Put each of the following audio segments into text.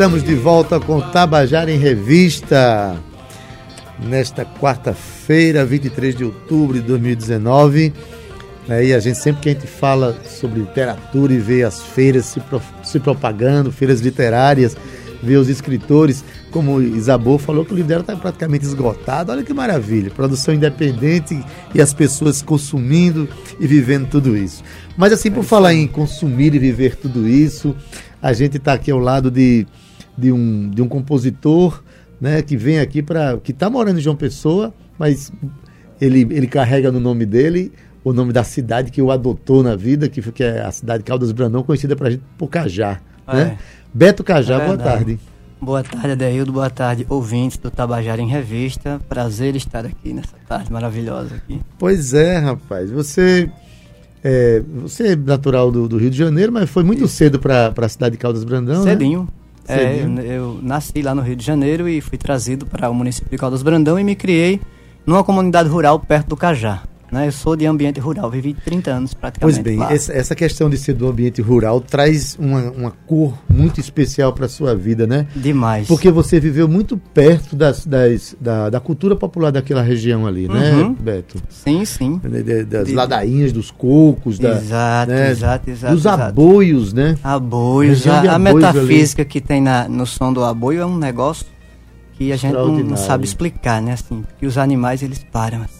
Estamos de volta com Tabajara em Revista. Nesta quarta-feira, 23 de outubro de 2019. Né, e a gente sempre que a gente fala sobre literatura e vê as feiras se, pro, se propagando, feiras literárias, vê os escritores, como Isabô falou que o livro dela está praticamente esgotado. Olha que maravilha, produção independente e as pessoas consumindo e vivendo tudo isso. Mas assim, por falar em consumir e viver tudo isso, a gente está aqui ao lado de, de, um, de um compositor né, que vem aqui para. que está morando em João Pessoa, mas ele, ele carrega no nome dele o nome da cidade que o adotou na vida, que, que é a cidade de Caldas Brandão, conhecida para a gente por Cajá. É. Né? Beto Cajá, é boa tarde. Boa tarde, Adeildo. Boa tarde, ouvintes do Tabajara em Revista. Prazer estar aqui nessa tarde maravilhosa aqui. Pois é, rapaz. Você é, você é natural do, do, Rio de Janeiro, mas foi muito Isso. cedo para a cidade de Caldas Brandão, né? Cedinho. né? É, eu, eu, nasci lá no Rio de Janeiro e fui trazido para o município de Caldas Brandão e me criei numa comunidade rural perto do Cajá. Né? Eu sou de ambiente rural, vivi 30 anos praticamente. Pois bem, essa, essa, questão de ser do ambiente rural traz uma, uma cor muito especial para a sua vida, né? Demais. Porque você viveu muito perto das, das da, da cultura popular daquela região ali, né, uhum. né, Beto? Sim, sim. das de... ladainhas, dos cocos, da, exato, né? exato, exato. Dos exato. aboios, né? Aboios. A, a metafísica ali. que tem na, no som do aboio é um negócio que a gente não, não sabe explicar, né? Assim, porque os animais eles param assim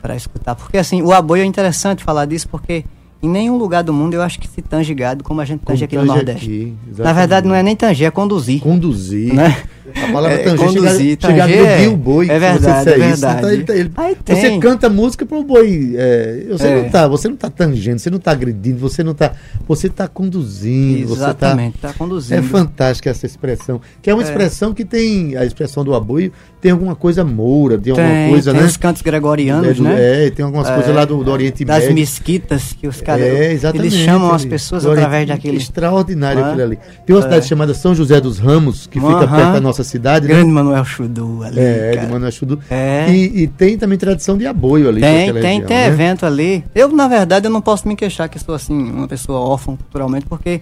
para escutar. Porque assim, o aboio é interessante falar disso porque em nenhum lugar do mundo eu acho que se tange gado como a gente tange aqui no Nordeste. Aqui, Na verdade, não é nem tanger, é conduzir. Conduzir. Né? A palavra é, tanger conduzir, chega, tanger chega é, o boi. É verdade, é verdade. Isso, então, ele, ele, você canta música para o boi. É, você, é. não tá, você não está tangendo, você não está agredindo, você não está. Você está conduzindo. Exatamente, está tá conduzindo. É fantástica essa expressão. Que é uma é. expressão que tem. A expressão do aboio tem alguma coisa moura, tem, tem alguma coisa, tem né? os cantos gregorianos, é, né? É, tem algumas coisas lá do, do Oriente das Médio. Das mesquitas que os caras. É. Eles chamam as pessoas através daquele. Extraordinário aquilo ali. Tem uma cidade chamada São José dos Ramos, que fica perto da nossa cidade. Né? Grande Manuel Chudu ali. É, cara. de Manuel Chudu. É. E, e, tem também tradição de aboio ali. Tem, tem, região, tem né? evento ali. Eu, na verdade, eu não posso me queixar que sou assim, uma pessoa órfã culturalmente, porque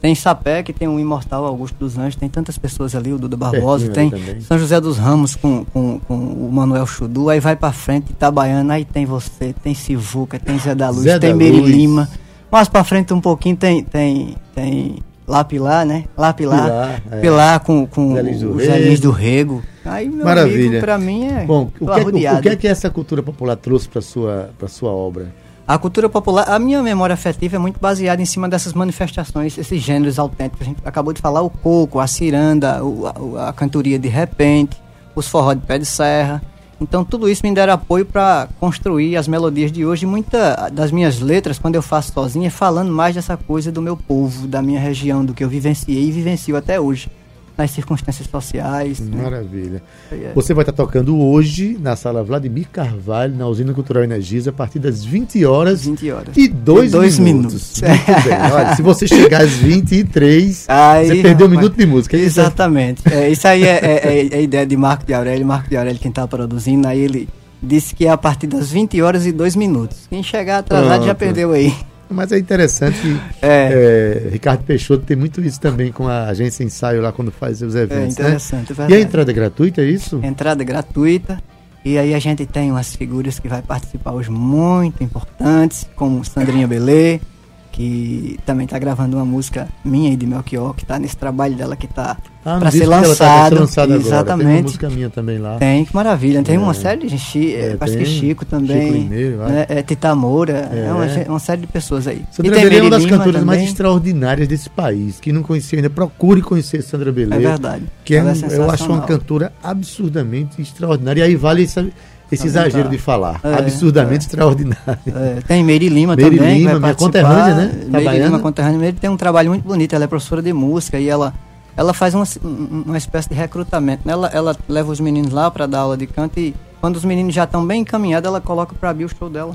tem Sapé, que tem o imortal Augusto dos Anjos, tem tantas pessoas ali, o Duda Barbosa, tem São José dos Ramos com, com, com o Manuel Chudu, aí vai pra frente, Itabaiana, aí tem você, tem Sivuca, tem Zé da Luz, Zé tem Meri Lima. Mais pra frente um pouquinho tem, tem, tem lá Pilar, né? Lá Pilar. Pilar, é. Pilar com, com os Zé do Rego. Aí, meu Maravilha. amigo, pra mim é. Bom, o que, é, o, o que é que essa cultura popular trouxe para sua, pra sua obra? A cultura popular, a minha memória afetiva é muito baseada em cima dessas manifestações, esses gêneros autênticos. A gente acabou de falar o coco, a ciranda, o, a, a cantoria de repente, os forró de pé de serra. Então tudo isso me deram apoio para construir as melodias de hoje. Muita das minhas letras, quando eu faço sozinha, é falando mais dessa coisa do meu povo, da minha região, do que eu vivenciei e vivencio até hoje nas circunstâncias sociais. Né? Maravilha. Né? Você vai estar tocando hoje na sala Vladimir Carvalho, na Usina Cultural Energisa, a partir das 20 horas, 20 horas. e 2 minutos. minutos. Olha, se você chegar às 23, aí, você perdeu um minuto de música. É exatamente. É, isso aí é, é, é, a ideia de Marco de Aurélio. Marco de Aurélio, quem está produzindo, aí ele disse que é a partir das 20 horas e 2 minutos. Quem chegar atrasado Pronto. já perdeu aí. Mas é interessante que é. É, Ricardo Peixoto tem muito isso também com a agência ensaio lá quando faz os eventos. É né? interessante, né? E a entrada é gratuita, é isso? Entrada gratuita. E aí a gente tem umas figuras que vai participar hoje muito importantes, como Sandrinha Belê, que também está gravando uma música minha e de Melchior, que está nesse trabalho dela que está ah, para ser lançado. Tá lançado Exatamente. Tem uma música minha também lá. Tem, que maravilha. Tem é. uma série de Chico, é, que Chico também. Chico Limeiro, né? é, Tita Moura, é. é uma, uma, série de pessoas aí. Sandra Belê é uma das cantoras mais extraordinárias desse país. Quem não conhecia ainda, procure conhecer Sandra Belê. É verdade. Que é, eu acho uma cantora absurdamente extraordinária. E aí vale esse, esse exagero tá. de falar. É, absurdamente é. extraordinário. É. Tem Meire Lima Meire também. Lima, minha conterrânea, né? Meire Lima, conterrânea. Meire tem um trabalho muito bonito. Ela é professora de música e ela, ela faz uma, uma espécie de recrutamento. Né? Ela, ela leva os meninos lá para dar aula de canto e quando os meninos já estão bem encaminhados, ela coloca para abrir o show dela.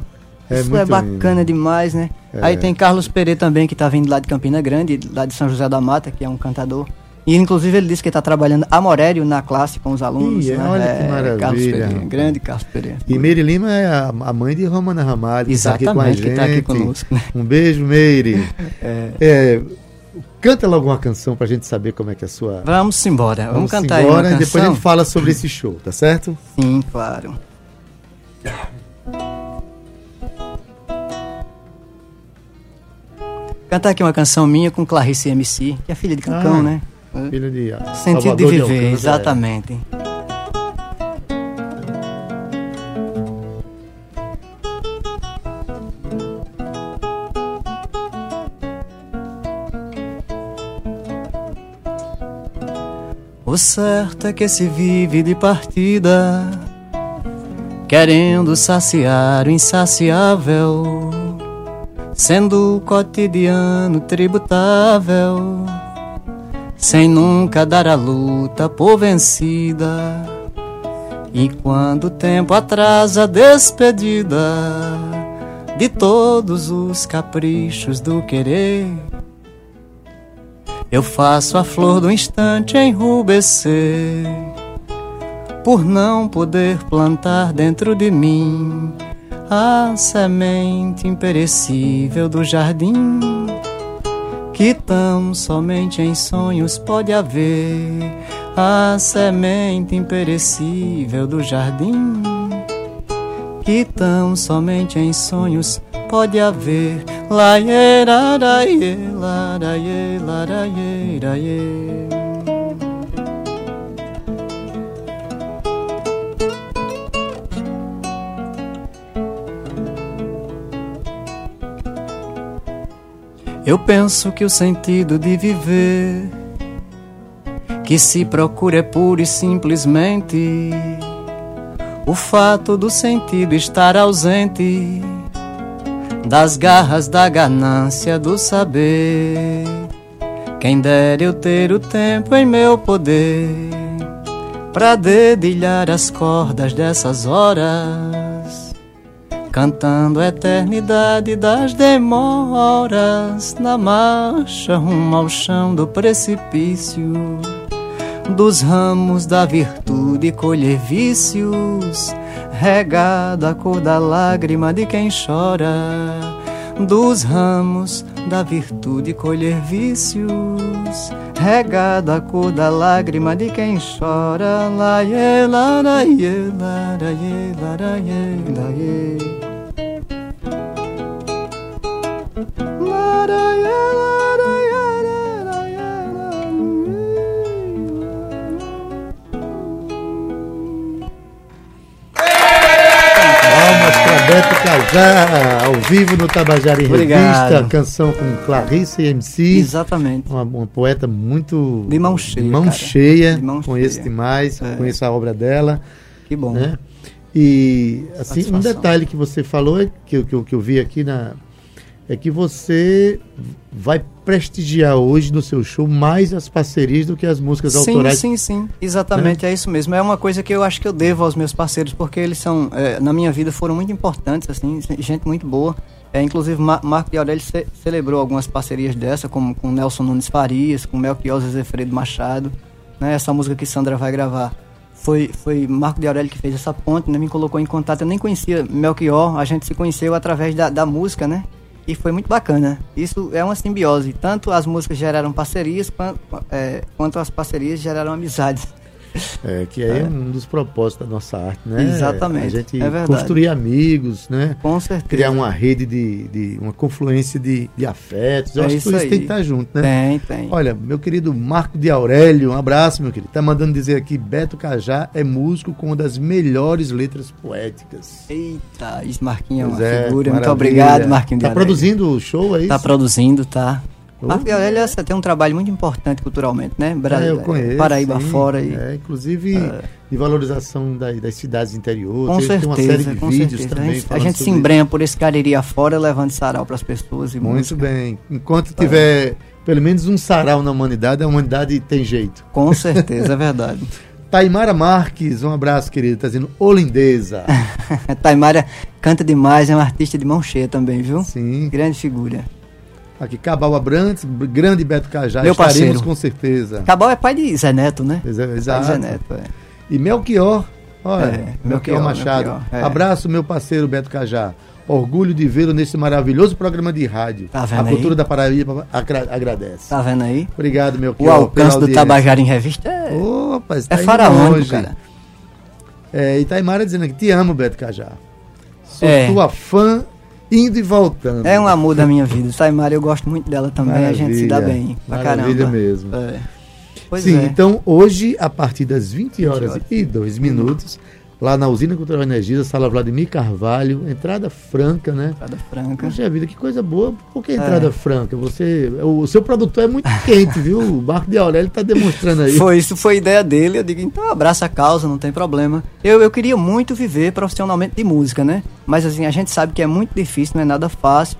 É Isso é bacana lindo. demais, né? É. Aí tem Carlos Pereira também, que está vindo lá de Campina Grande, lá de São José da Mata, que é um cantador. E inclusive ele disse que está trabalhando a Morério na classe com os alunos. Ih, né? Olha que maravilha. Carlos Pereira, grande Carlos Pereira. E Meire Lima é a, a mãe de Romana Ramalho, Exatamente, que está aqui, a. Tá aqui conosco. Né? Um beijo, Meire. é. é Canta logo uma canção pra gente saber como é que é a sua. Vamos embora, vamos, vamos cantar embora, aí. Uma e depois a gente fala sobre esse show, tá certo? Sim, claro. Cantar aqui uma canção minha com Clarice MC, que é filha de Cancão, ah, né? Filha de. Sentido Salvador de viver, de exatamente. É. O certo é que se vive de partida, querendo saciar o insaciável, sendo cotidiano tributável, sem nunca dar a luta por vencida. E quando o tempo atrasa a despedida de todos os caprichos do querer, eu faço a flor do instante enrubescer, por não poder plantar dentro de mim a semente imperecível do jardim, que tão somente em sonhos pode haver a semente imperecível do jardim, que tão somente em sonhos pode haver Laie, laraie, laraie, laraie, laraie. Eu penso que o sentido de viver que se procura é pura e simplesmente o fato do sentido estar ausente das garras da ganância do saber. Quem dera eu ter o tempo em meu poder para dedilhar as cordas dessas horas, cantando a eternidade das demoras na marcha rumo ao chão do precipício. Dos ramos da virtude colher vícios regada a cor da lágrima de quem chora, dos ramos da virtude colher vícios, regada a cor da lágrima de quem chora, laie, laraie, laraie, laraie, laraie. Beto Cajá, ao vivo no Tabajara em Obrigado. Revista, canção com Clarice e MC. Exatamente. Uma, uma poeta muito. De mão cheia. De mão cheia. De mão conheço cheia. demais, é. conheço a obra dela. Que bom. Né? E, assim, um detalhe que você falou, que, que, que eu vi aqui na, é que você vai prestigiar hoje no seu show mais as parcerias do que as músicas sim, autorais. Sim, sim, exatamente, é? é? isso mesmo. É uma coisa que eu acho que eu devo aos meus parceiros, porque eles são, é, na minha vida, foram muito importantes, assim, gente muito boa. É, inclusive, Mar Marco de Aurélio ce celebrou algumas parcerias dessa, como com Nelson Nunes Farias, com Melchior Zefredo Machado. Né? Essa música que Sandra vai gravar foi, foi Marco de Aurélio que fez essa ponte, né? me colocou em contato. Eu nem conhecia Melchior, a gente se conheceu através da, da música, né? E foi muito bacana. Isso é uma simbiose. Tanto as músicas geraram parcerias, quanto, é, quanto as parcerias geraram amizades. É, que é, é, um dos propósitos da nossa arte, né? Exatamente. A gente é construir amigos, né? Com certeza. Criar uma rede de, de uma confluência de, de afetos. Eu é acho que tudo isso tem que estar junto, né? Tem, tem. Olha, meu querido Marco de Aurélio, um abraço, meu querido. Tá mandando dizer aqui, Beto Cajá é músico com uma das melhores letras poéticas. Eita, isso Marquinho é uma é, figura. Maravilha. Muito obrigado, Marquinho Tá produzindo o show aí? Tá produzindo, tá. Marco de Aurélio tem um trabalho muito importante culturalmente, né? Brasil, é, eu conheço. Paraíba sim, fora. E, é, inclusive é. de valorização das, das cidades interiores. Com certeza, tem uma série de vídeos certeza. também. A gente, a gente se embrenha por esse Cariri afora, levando sarau para as pessoas. E muito música. bem. Enquanto tiver pelo menos um sarau na humanidade, a humanidade tem jeito. Com certeza, é verdade. Taimara Marques, um abraço, querido, tá dizendo Olindeza. Taimara canta demais, é uma artista de mão cheia também, viu? Sim. Grande figura. Aqui, Cabal Abrantes, grande Beto Cajá, Meu estaremos parceiro. com certeza. Cabal é pai de Zé Neto, né? Exato. Zé Neto, é. E Melchior Olha, é, Melchior Machado. É. Abraço, meu parceiro Beto Cajá. Orgulho de vê-lo nesse maravilhoso programa de rádio. Tá vendo a aí? cultura da Paraíba agradece. Tá vendo aí? Obrigado, meu O alcance do Tabajara em Revista é, Opa, é faraônico, cara. É, Itaimara dizendo aqui, te amo, Beto Cajá. Sou é. tua fã indo e voltando. É um amor da minha vida. Itaimara, eu gosto muito dela também. Maravilha, a gente se dá bem. Pra maravilha caramba. mesmo. É. Sim, é. então hoje, a partir das 20 horas 20 horas. e 2 minutos, lá na Usina Cultural Energisa, Sala Vladimir Carvalho, entrada franca, né? Entrada franca. Poxa vida, que coisa boa. Por que entrada é. franca? Você, o seu produtor é muito quente, viu? O Marco de Aurélio está demonstrando aí. Foi, isso foi ideia dele. Eu digo, então abraça a causa, não tem problema. Eu, eu queria muito viver profissionalmente de música, né? Mas assim, a gente sabe que é muito difícil, não é nada fácil.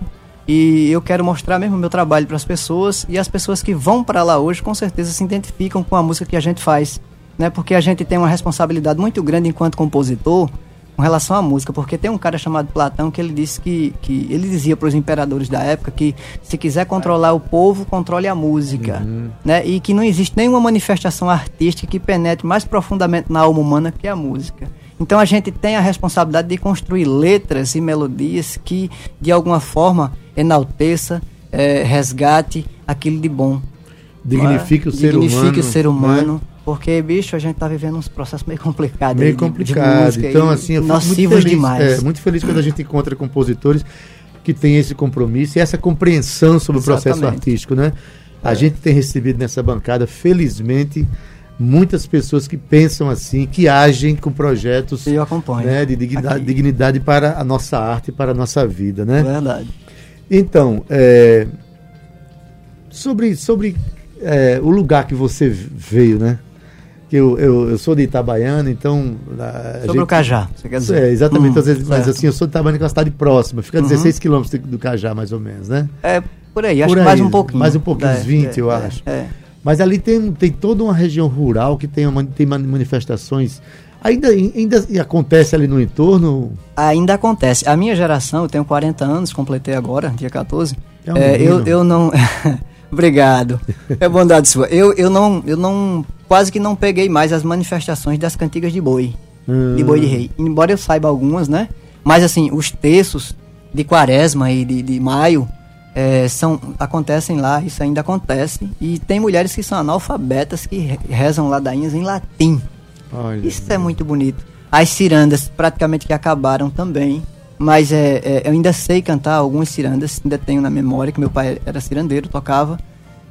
E eu quero mostrar mesmo o meu trabalho para as pessoas e as pessoas que vão para lá hoje com certeza se identificam com a música que a gente faz né? Porque a gente tem uma responsabilidade muito grande enquanto compositor com relação à música, porque tem um cara chamado Platão que ele disse que, que ele dizia para os imperadores da época que se quiser controlar o povo, controle a música, uhum. né? E que não existe nenhuma manifestação artística que penetre mais profundamente na alma humana que a música. Então a gente tem a responsabilidade de construir letras e melodias que de alguma forma enalteça, é, resgate aquilo de bom. Dignifique o ser Dignifique humano. o ser humano. Né? Porque, bicho, a gente tá vivendo uns processos meio complicados. Meio complicado. então, assim, eu fico muito feliz, demais. É, muito feliz quando a gente encontra compositores que têm esse compromisso e essa compreensão sobre Exatamente. o processo artístico, né? A é. gente tem recebido nessa bancada, felizmente, muitas pessoas que pensam assim, que agem com projetos eu acompanho. Né, de dignidade, dignidade, para a nossa arte, para a nossa vida, né? Verdade. Então, é, sobre, sobre é, o lugar que você veio, né? Eu, eu, eu sou de Itabaiana, então. Sobre gente, o Cajá, você quer dizer? É, exatamente. Uhum, vezes, mas assim, eu sou de Itabaiana, que é uma cidade próxima, fica a uhum. 16 quilômetros do Cajá, mais ou menos, né? É, por aí, acho por aí, mais um pouquinho. Mais um pouquinho, uns 20, é, eu é, acho. É. Mas ali tem, tem toda uma região rural que tem, uma, tem manifestações. Ainda, ainda acontece ali no entorno? Ainda acontece. A minha geração, eu tenho 40 anos, completei agora, dia 14. É um é, eu, eu não. Obrigado. É bondade sua. Eu, eu, não, eu não. Quase que não peguei mais as manifestações das cantigas de boi. Hum. De boi de rei. Embora eu saiba algumas, né? Mas assim, os textos de quaresma e de, de maio é, são, acontecem lá, isso ainda acontece. E tem mulheres que são analfabetas que rezam ladainhas em latim. Olha isso é muito bonito. As cirandas praticamente que acabaram também. Mas é, é, eu ainda sei cantar algumas cirandas, ainda tenho na memória que meu pai era cirandeiro, tocava.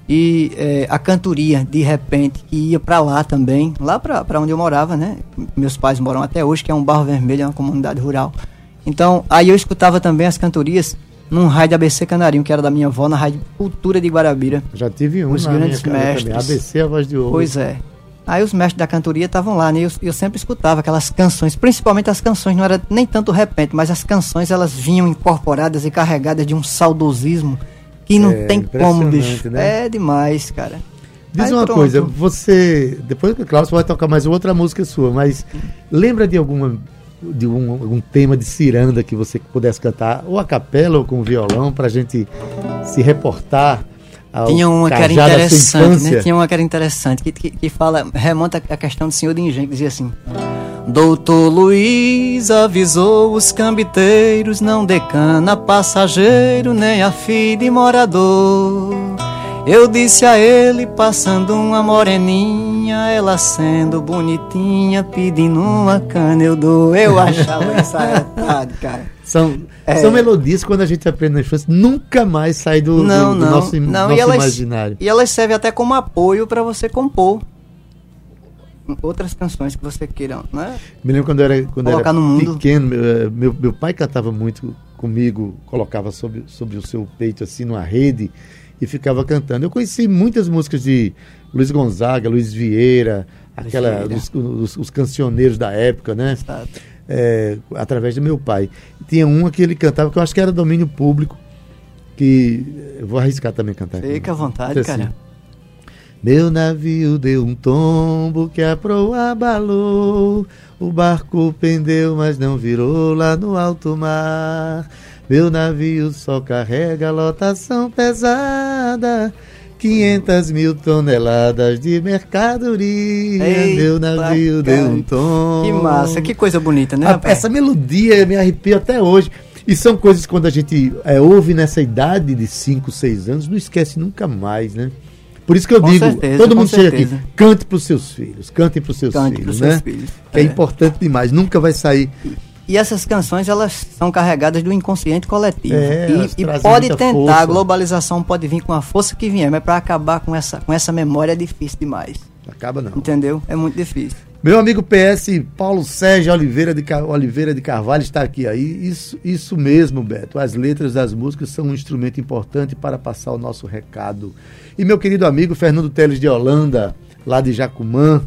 E é, a cantoria, de repente, que ia para lá também, lá para onde eu morava, né? Meus pais moram até hoje, que é um Barro Vermelho, é uma comunidade rural. Então, aí eu escutava também as cantorias num rádio ABC Canarinho, que era da minha avó, na rádio Cultura de Guarabira. Já tive um, os grandes mestres. ABC a voz de ouro. Pois é. Aí os mestres da cantoria estavam lá, né? E eu, eu, sempre escutava aquelas canções, principalmente as canções, não era nem tanto repente, mas as canções elas vinham incorporadas e carregadas de um saudosismo que não é, tem como, bicho. Né? É demais, cara. Diz Aí, uma pronto. coisa, você. Depois, claro, você vai tocar mais outra música sua, mas lembra de alguma. de um, algum tema de ciranda que você pudesse cantar, ou a capela ou com violão, pra gente se reportar tinha uma que era interessante, né? Tinha uma que era interessante, que, que, que fala, remonta a questão do senhor de engenho, que dizia assim: Doutor Luiz avisou os cambiteiros, não decana passageiro, nem a filha de morador. Eu disse a ele, passando uma moreninha, ela sendo bonitinha, pedindo uma cana, eu dou. Eu achava isso cara. São, é. são melodias que quando a gente aprende na infância, nunca mais sai do, não, do, do não, nosso, não. nosso e elas, imaginário. E elas servem até como apoio para você compor outras canções que você queira, né? Me lembro quando eu era, quando era pequeno, meu, eh, meu, meu, pai cantava muito comigo, colocava sobre, sobre o seu peito assim numa rede e ficava cantando. Eu conheci muitas músicas de Luiz Gonzaga, Luiz Vieira, aquela. Os, os, os, cancioneiros da época, né? É, através do meu pai. Tinha uma que ele cantava que eu acho que era domínio público, que eu vou arriscar também cantar. Fica à vontade, assim, cara. Meu navio deu um tombo que a proa abalou, o barco pendeu, mas não virou lá no alto mar. Meu navio só carrega lotação pesada 500 mil toneladas de mercadoria, Eita, meu navio deu um tom. Que massa, que coisa bonita, né? A, essa melodia me arrepia até hoje. E são coisas que quando a gente é, ouve nessa idade de 5, 6 anos, não esquece nunca mais, né? Por isso que eu com digo, certeza, todo mundo chega aqui, cante para os seus filhos, cante para os seus cante filhos, né? Seus filhos. É. é importante demais, nunca vai sair e essas canções elas são carregadas do inconsciente coletivo. É, e, e pode tentar, força. a globalização pode vir com a força que vier, mas para acabar com essa, com essa memória é difícil demais. Acaba não. Entendeu? É muito difícil. Meu amigo PS Paulo Sérgio Oliveira de, Oliveira de Carvalho está aqui aí. Isso, isso mesmo, Beto. As letras das músicas são um instrumento importante para passar o nosso recado. E meu querido amigo Fernando Teles de Holanda, lá de Jacumã,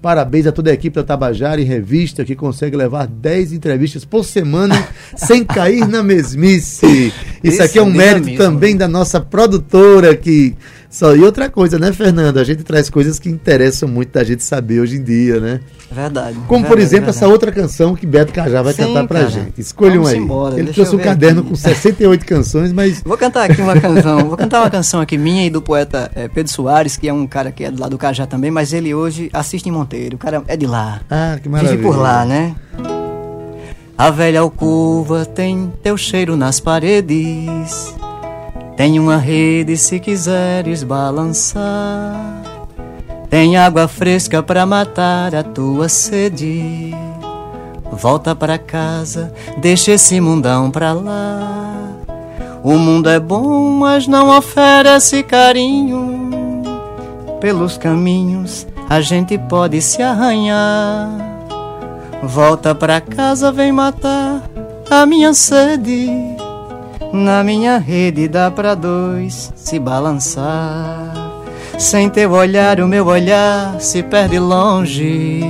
Parabéns a toda a equipe da Tabajara e Revista que consegue levar 10 entrevistas por semana sem cair na mesmice. Isso aqui é um mérito também da nossa produtora que só e outra coisa, né, Fernanda? A gente traz coisas que interessam muito da gente saber hoje em dia, né? Verdade. Como verdade, por exemplo verdade. essa outra canção que Beto Cajá vai Sim, cantar pra cara. gente. Escolha um aí. Embora, Ele trouxe um caderno aqui. com 68 canções, mas Vou cantar aqui uma canção. Vou cantar uma canção aqui minha e do poeta é, Pedro Soares, que é um cara que é do lado do Cajá também, mas ele hoje assiste em Monteiro. O cara é de lá. Ah, que maravilha. Vive por lá, né? A velha alcova tem teu cheiro nas paredes. Tem uma rede se quiseres balançar. Tem água fresca para matar a tua sede. Volta para casa, deixa esse mundão pra lá. O mundo é bom, mas não oferece carinho. Pelos caminhos a gente pode se arranhar. Volta pra casa, vem matar a minha sede. Na minha rede dá pra dois se balançar. Sem teu olhar, o meu olhar se perde longe,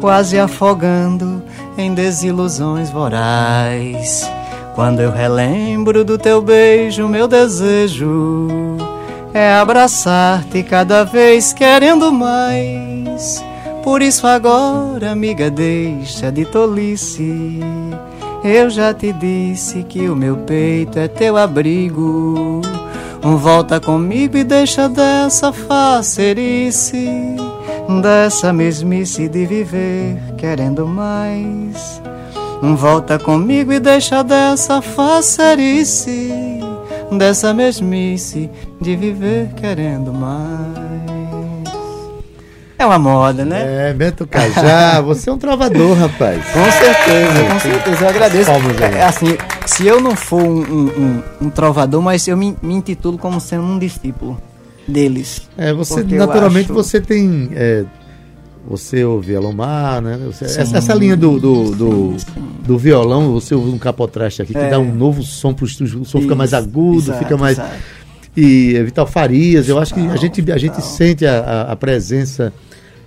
quase afogando em desilusões vorais. Quando eu relembro do teu beijo, meu desejo é abraçar-te cada vez querendo mais. Por isso agora, amiga, deixa de tolice eu já te disse que o meu peito é teu abrigo. Volta comigo e deixa dessa facerice, dessa mesmice de viver querendo mais. Volta comigo e deixa dessa facerice, dessa mesmice de viver querendo mais. É uma moda, né? É, Beto Cajá, você é um trovador, rapaz. Com certeza, com certeza. Eu agradeço. É, assim, se eu não for um, um, um, um trovador, mas eu me, me, intitulo como sendo um discípulo deles. É, você naturalmente acho... você tem. É, você ouve Alomar, né? Você, essa, essa, linha do, do, do, do, violão, você ouve um capotraste aqui que é. dá um novo som estúdio, o som Isso, fica mais agudo, exato, fica mais. Exato. E é, Vital Farias, eu acho que a gente, a gente sente a, a, presença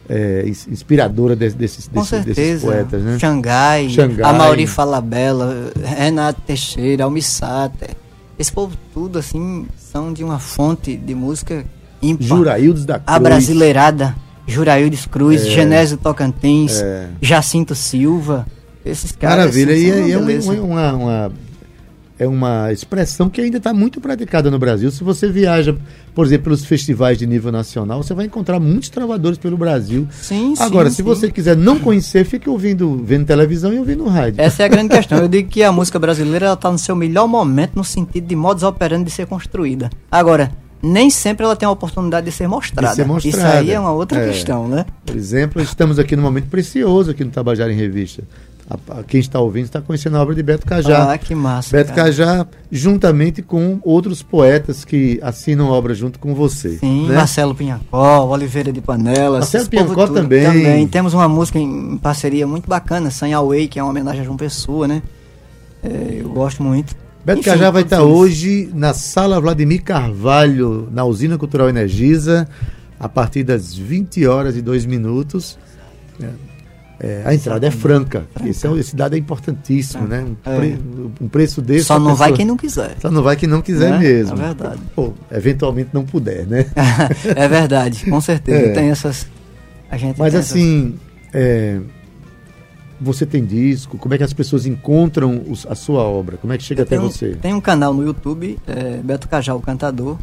é, inspiradora desses, desses, desses, poetas, né? Xangai, Xangai. a Mauri Falabella, Renato Teixeira, Almissater. Esse povo tudo, assim, são de uma fonte de música ímpar. Juraildes da Cruz. A Brasileirada, Juraildes Cruz, é, Genésio Tocantins, é. Jacinto Silva. Esses caras. Maravilha, assim, e, é, é uma, uma é uma expressão que ainda está muito praticada no Brasil. Se você viaja, por exemplo, pelos festivais de nível nacional, você vai encontrar muitos trovadores pelo Brasil. Sim, Agora, sim, se sim. você quiser não conhecer, fique ouvindo, vendo televisão e ouvindo rádio. Essa é a grande questão. Eu digo que a música brasileira está no seu melhor momento no sentido de modos operando de ser construída. Agora, nem sempre ela tem a oportunidade de ser mostrada. De ser mostrada. Isso aí é uma outra é. questão, né? Por exemplo, estamos aqui num momento precioso aqui no Tabajara em Revista. A, a, quem está ouvindo está conhecendo a obra de Beto Cajá. Ah, que massa. Beto cara. Cajá, juntamente com outros poetas que assinam obra junto com você. Sim, né? Marcelo Pinhacó, Oliveira de Panelas. Marcelo Pinhacó também. também. Temos uma música em parceria muito bacana, Sanha Way, que é uma homenagem a João Pessoa, né? É, eu gosto muito. Beto Enfim, Cajá vai estar hoje na Sala Vladimir Carvalho, na Usina Cultural Energisa, a partir das 20 horas e 2 minutos. É é, a entrada é franca. franca. Esse, é, esse dado é importantíssimo, né? Um, é. pre, um, preço desse. Só não pessoa, vai quem não quiser. Só não vai quem não quiser é? mesmo. É verdade. Pô, eventualmente não puder, né? é verdade, com certeza. É. Tem essas. A gente Mas assim, essas... É, você tem disco? Como é que as pessoas encontram os, a sua obra? Como é que chega Eu até tenho, você? Tem um canal no YouTube, Beto Cajal, o cantador.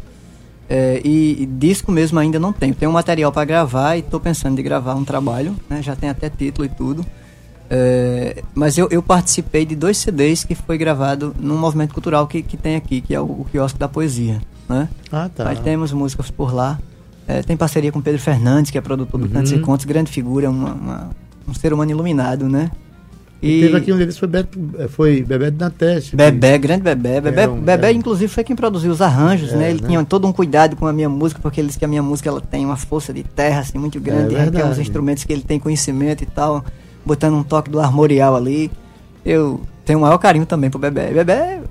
É, e, e, disco mesmo ainda não tenho. Tenho um material para gravar e estou pensando em gravar um trabalho, né? Já tem até título e tudo. É, mas eu, eu, participei de dois CDs que foi gravado num movimento cultural que, que tem aqui, que é o, o Quiosque da Poesia. Né? Ah, tá. Aí temos músicas por lá. É, tem parceria com Pedro Fernandes, que é produtor do uhum. Cantos e Contos, grande figura, uma, uma, um ser humano iluminado, né? E, teve aqui um deles foi, Beto, foi Bebé na Teste. Bebé, grande Bebé. Bebé, é um, Bebé é. inclusive, foi quem produziu os arranjos, é, né? Ele né? tinha todo um cuidado com a minha música, porque ele disse que a minha música ela tem uma força de terra assim, muito grande. É, tem os instrumentos que ele tem conhecimento e tal botando um toque do armorial ali. Eu tenho o maior carinho também pro Bebê. Bebê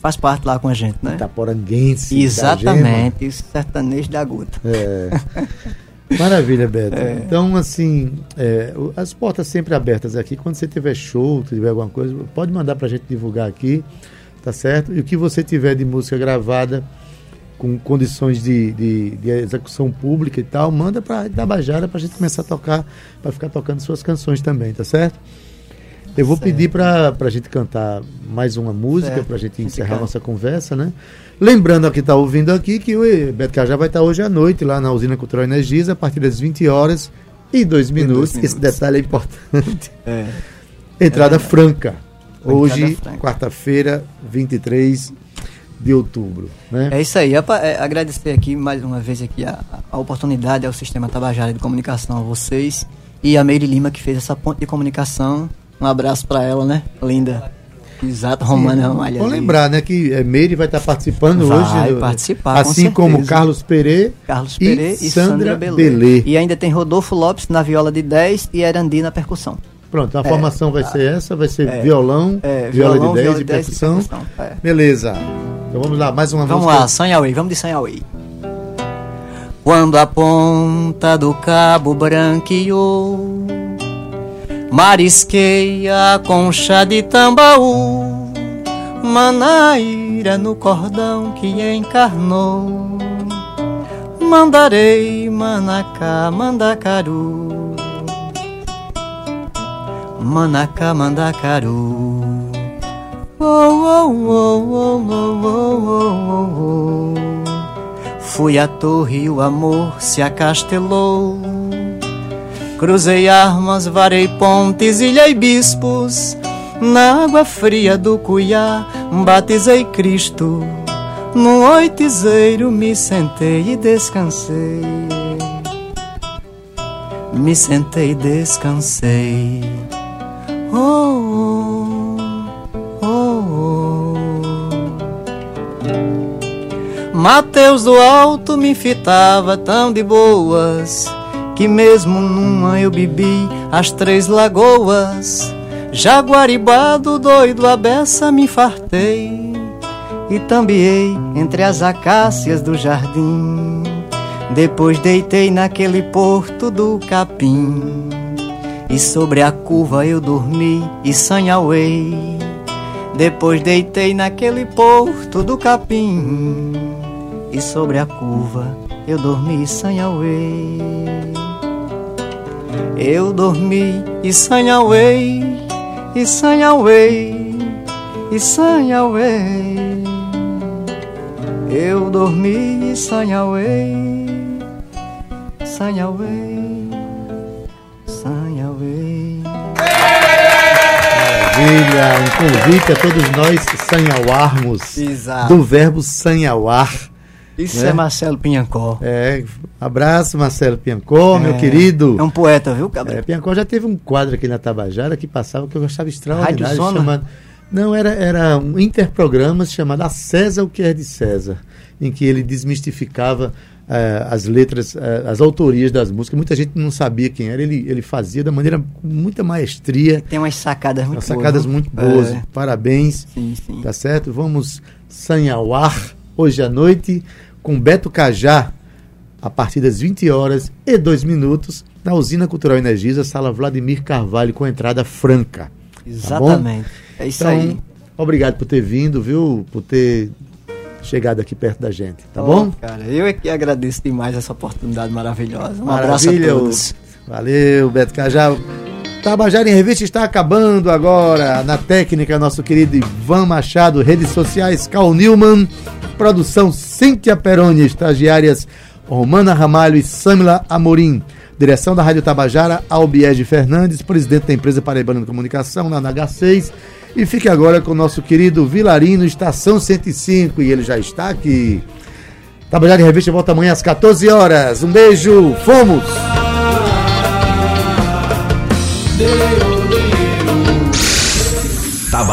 faz parte lá com a gente, né? Itaporanguense. Exatamente, sertanejo da gota. É. Maravilha, Beto. É. Então, assim, é, as portas sempre abertas aqui. Quando você tiver show, tiver alguma coisa, pode mandar pra gente divulgar aqui, tá certo? E o que você tiver de música gravada com condições de, de, de, execução pública e tal, manda para Itabajara para a gente começar a tocar, para ficar tocando suas canções também, tá certo? Eu vou certo. pedir para a gente cantar mais uma música para a gente encerrar nossa conversa, né? Lembrando a quem está ouvindo aqui que o Beto Cajá vai estar tá hoje à noite lá na Usina Cultural Energisa, a partir das 20 horas e 2 minutos. minutos. Esse detalhe é importante. É. Entrada é. franca. Hoje, quarta-feira, 23 de outubro. Né? É isso aí. É, é, agradecer aqui mais uma vez aqui a, a oportunidade ao Sistema Tabajara de Comunicação a vocês e a Meire Lima que fez essa ponte de comunicação. Um abraço para ela, né? Linda. Exato, Romana Ramalha. Vou lembrar, né, que é, Meire vai estar participando vai hoje. Vai participar, Assim com como Carlos Pereira Carlos e, e Sandra, Sandra Belê. Belê. E ainda tem Rodolfo Lopes na viola de 10 e Erandi na percussão. Pronto, a é, formação vai ser essa, vai ser é, violão, é, viola violão, de 10 e percussão. E percussão é. Beleza. Então vamos lá, mais uma vamos música. Vamos lá, Sanhauê, vamos de Sanhauê. Quando a ponta do cabo branqueou, marisquei a concha de tambaú, manaíra no cordão que encarnou. Mandarei, manacá, mandacaru, manacá, mandacaru. Fui à torre e o amor se acastelou. Cruzei armas, varei pontes, ilhei bispos. Na água fria do Cuiá, batizei Cristo. No oitizeiro me sentei e descansei. Me sentei e descansei. Oh, oh. Mateus do Alto me fitava tão de boas que mesmo numa eu bebi as três lagoas. Jaguaribado doido a beça me fartei e tambiei entre as acácias do jardim. Depois deitei naquele porto do capim e sobre a curva eu dormi e sanhauei. Depois deitei naquele porto do capim e sobre a curva eu dormi sanhauei. Eu dormi e sanhauei, e sanhauei, e sanhauei. Eu dormi e sanhauei, sanhauei, sanhauei. Maravilha, um convite a todos nós sanhauarmos Exato. do verbo sanhauar isso né? é Marcelo Pinhancó. É, abraço Marcelo Pinhancó, é, meu querido. É um poeta, viu, Cabral? É, Pinhancó já teve um quadro aqui na Tabajara que passava que eu achava extraordinário. Chamado, não, era, era um interprograma chamado A César o que é de César, em que ele desmistificava uh, as letras, uh, as autorias das músicas. Muita gente não sabia quem era, ele, ele fazia da maneira com muita maestria. Tem umas sacadas muito umas boas. sacadas muito boas. É. Parabéns. Sim, sim. Tá certo? Vamos sanhauar hoje à noite com Beto Cajá, a partir das 20 horas e 2 minutos, na Usina Cultural Energisa, sala Vladimir Carvalho, com entrada franca. Tá Exatamente. Tá é isso então, aí. Obrigado por ter vindo, viu? Por ter chegado aqui perto da gente, tá oh, bom? Cara, eu é que agradeço demais essa oportunidade maravilhosa. Um abraço a todos. Valeu, Beto Cajá. Tabajara em Revista está acabando agora. Na técnica, nosso querido Ivan Machado, redes sociais, Cal Newman, produção Cíntia Peroni, estagiárias Romana Ramalho e Samila Amorim. Direção da Rádio Tabajara, Albiege Fernandes, presidente da empresa Paraibana de Comunicação, na NH6. E fique agora com o nosso querido Vilarino, Estação 105, e ele já está aqui. Tabajara em Revista volta amanhã às 14 horas. Um beijo, fomos!